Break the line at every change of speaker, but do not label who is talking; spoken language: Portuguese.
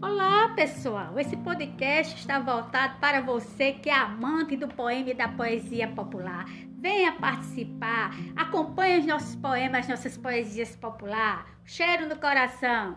Olá, pessoal, esse podcast está voltado para você que é amante do poema e da poesia popular. Venha participar, acompanhe os nossos poemas, nossas poesias popular. Cheiro no coração.